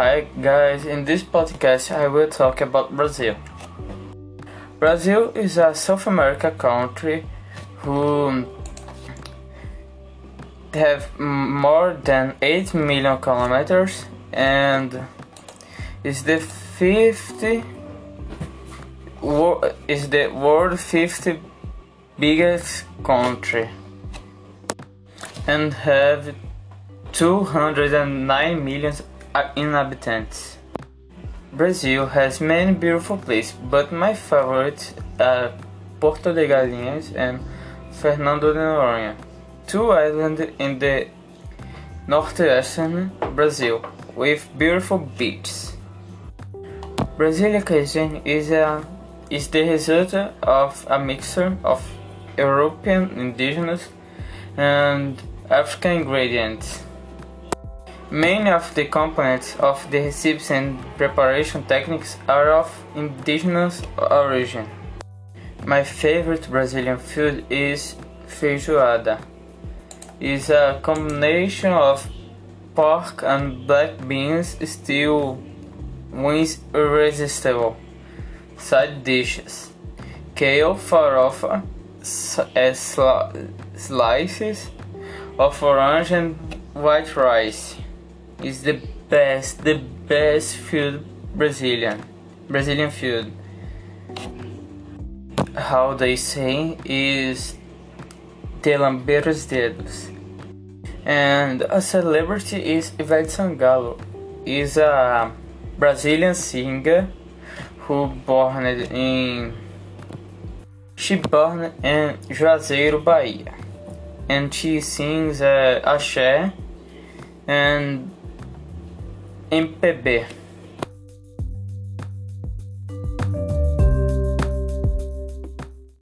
Hi guys, in this podcast I will talk about Brazil. Brazil is a South America country who have more than 8 million kilometers and is the 50 is the world 50 biggest country and have 209 million inhabitants. Brazil has many beautiful places, but my favorites are Porto de Galinhas and Fernando de Noronha, two islands in the northwestern Brazil with beautiful beaches. Brazilian cuisine is a is the result of a mixture of European, indigenous, and African ingredients. Many of the components of the recipes and preparation techniques are of indigenous origin. My favorite Brazilian food is feijoada. It's a combination of pork and black beans still wins irresistible. Side dishes Kale farofa as uh, slices of orange and white rice is the best, the best food Brazilian, Brazilian food. How they say is de lamber os dedos. And a celebrity is Ivete Sangalo, is a Brazilian singer who born in she born in Juazeiro, Bahia, and she sings uh, axé and MPB.